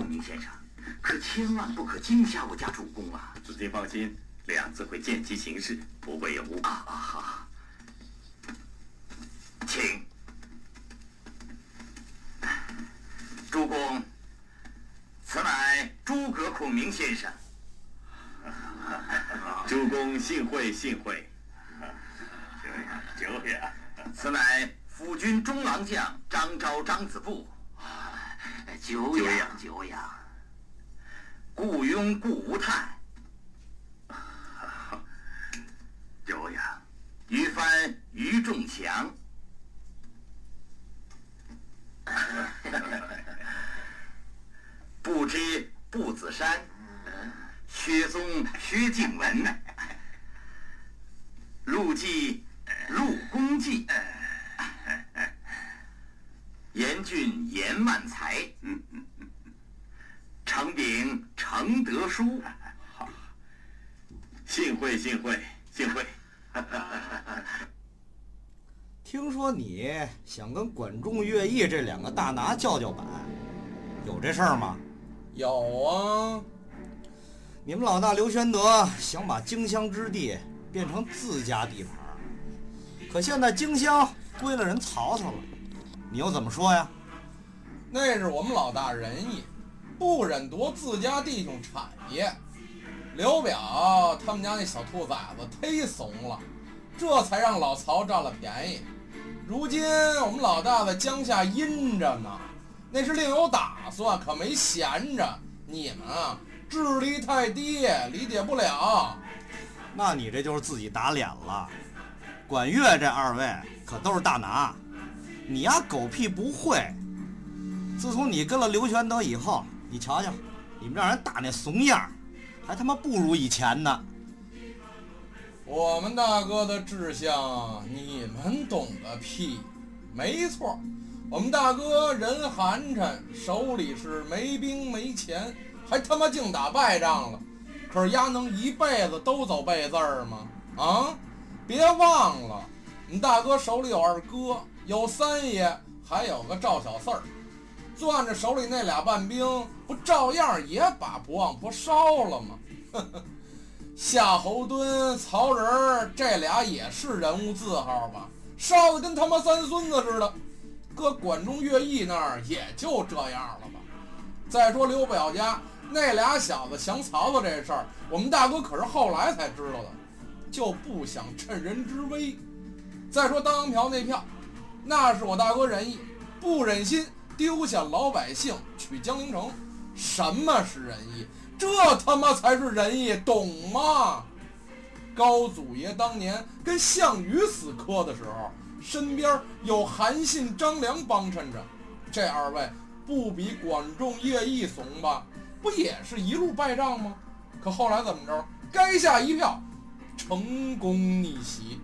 孔明先生，可千万不可惊吓我家主公啊！子敬放心，两次会见机行事，不会有误。啊啊好，请。主公，此乃诸葛孔明先生。主公幸会幸会。久仰久仰。此乃辅军中郎将张昭张子布。久仰久仰。雇佣顾无叹。久仰。于帆于仲祥。不知步子山，薛嵩薛敬文，陆绩陆公绩，严俊严万才，程炳程德书，幸会幸会幸会。听说你想跟管仲、乐毅这两个大拿叫叫板，有这事儿吗？有啊，你们老大刘玄德想把荆襄之地变成自家地盘，可现在荆襄归了人曹操了，你又怎么说呀？那是我们老大仁义，不忍夺自家弟兄产业。刘表他们家那小兔崽子忒怂了，这才让老曹占了便宜。如今我们老大在江夏阴着呢，那是另有打算，可没闲着。你们啊，智力太低，理解不了。那你这就是自己打脸了。管乐这二位可都是大拿，你丫狗屁不会。自从你跟了刘玄德以后，你瞧瞧，你们让人打那怂样，还他妈不如以前呢。我们大哥的志向，你们懂个屁！没错，我们大哥人寒碜，手里是没兵没钱，还他妈净打败仗了。可是丫能一辈子都走背字儿吗？啊！别忘了，你大哥手里有二哥，有三爷，还有个赵小四儿，攥着手里那俩半兵，不照样也把不忘不烧了吗？夏侯惇、曹仁儿这俩也是人物字号吧？烧的跟他妈三孙子似的。搁管仲、乐毅那儿也就这样了吧。再说刘表家那俩小子降曹操这事儿，我们大哥可是后来才知道的，就不想趁人之危。再说当阳票那票，那是我大哥仁义，不忍心丢下老百姓去江陵城。什么是仁义？这他妈才是仁义，懂吗？高祖爷当年跟项羽死磕的时候，身边有韩信、张良帮衬着，这二位不比管仲、乐毅怂吧？不也是一路败仗吗？可后来怎么着？该下一票，成功逆袭，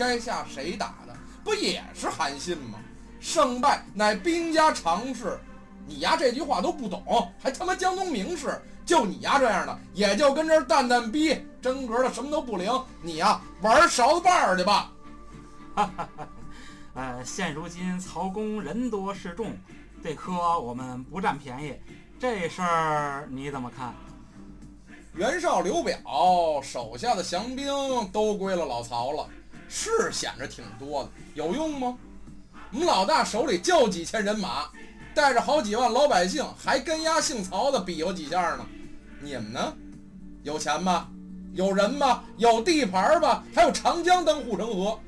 该下谁打的？不也是韩信吗？胜败乃兵家常事，你丫这句话都不懂，还他妈江东名士。就你丫这样的，也就跟这儿蛋蛋逼，真格的什么都不灵。你呀，玩勺子把儿去吧。哈哈哈。呃，现如今曹公人多势众，这科我们不占便宜，这事儿你怎么看？袁绍、刘表手下的降兵都归了老曹了，是显着挺多的，有用吗？我们老大手里就几千人马，带着好几万老百姓，还跟丫姓曹的比划几下呢。你们呢？有钱吧？有人吧？有地盘吧？还有长江当护城河，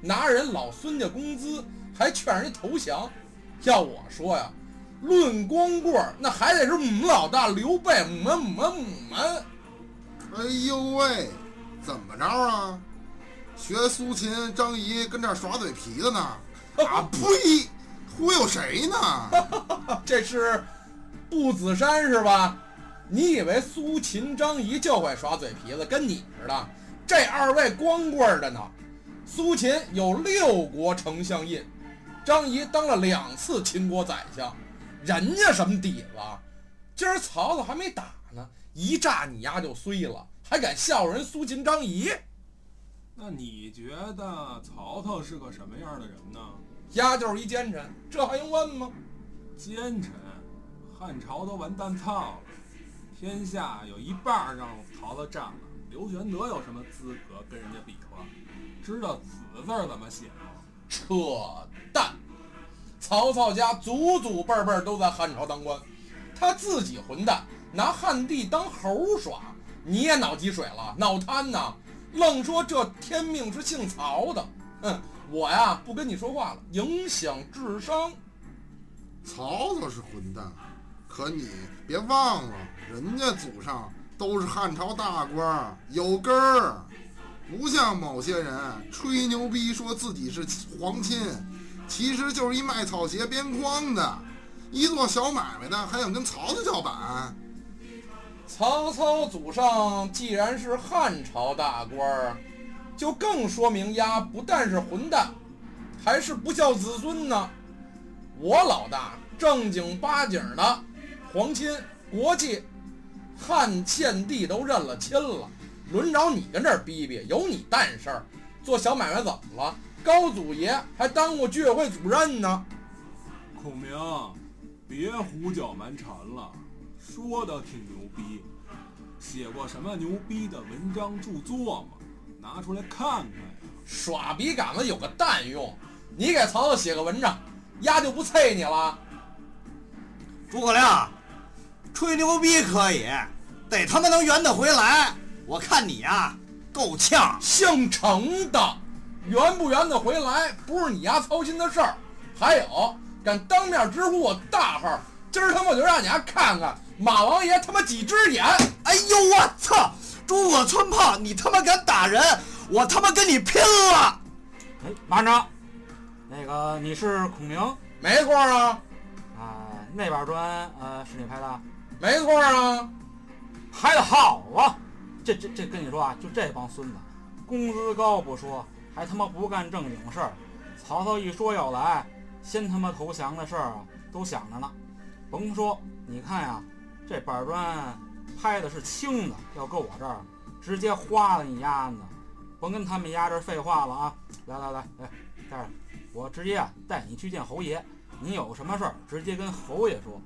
拿人老孙家工资，还劝人家投降。要我说呀，论光棍，那还得是我们老大刘备，我们我们我们。哎呦喂，怎么着啊？学苏秦、张仪跟这儿耍嘴皮子呢？啊呸！忽悠谁呢？这是步子山是吧？你以为苏秦、张仪就会耍嘴皮子，跟你似的？这二位光棍儿的呢。苏秦有六国丞相印，张仪当了两次秦国宰相，人家什么底子？今儿曹操还没打呢，一炸你丫就碎了，还敢笑人苏秦、张仪？那你觉得曹操是个什么样的人呢？丫就是一奸臣，这还用问吗？奸臣。汉朝都完蛋操了，天下有一半让曹操占了，刘玄德有什么资格跟人家比划？知道“子”字怎么写吗？扯淡！曹操家祖祖辈辈都在汉朝当官，他自己混蛋，拿汉帝当猴耍，你也脑积水了，脑瘫呐！愣说这天命是姓曹的，哼！我呀不跟你说话了，影响智商。曹操是混蛋，可你别忘了，人家祖上都是汉朝大官，有根儿，不像某些人吹牛逼说自己是皇亲，其实就是一卖草鞋边框的，一做小买卖的还想跟曹操叫板。曹操祖上既然是汉朝大官儿，就更说明丫不但是混蛋，还是不孝子孙呢。我老大正经八经的皇亲国戚，汉献帝都认了亲了，轮着你跟这儿逼逼，有你蛋事儿？做小买卖怎么了？高祖爷还当过居委会主任呢。孔明，别胡搅蛮缠了，说的挺牛逼，写过什么牛逼的文章著作吗？拿出来看看呀。耍笔杆子有个蛋用？你给曹操写个文章。丫就不啐你了，诸葛亮，吹牛逼可以，得他妈能圆得回来。我看你呀，够呛。姓程的，圆不圆得回来，不是你丫操心的事儿。还有，敢当面直呼我大号，今儿他妈我就让你丫看看马王爷他妈几只眼！哎呦我操！诸葛村炮，你他妈敢打人，我他妈跟你拼了！哎，慢着。那个你是孔明，没错啊。啊，那板砖呃是你拍的，没错啊。拍的好啊！这这这跟你说啊，就这帮孙子，工资高不说，还他妈不干正经事儿。曹操一说要来，先他妈投降的事儿啊都想着呢。甭说，你看呀，这板砖拍的是轻的，要搁我这儿，直接花了你丫的。甭跟他们丫这废话了啊！来来来，来，带着。我直接啊带你去见侯爷，你有什么事儿直接跟侯爷说。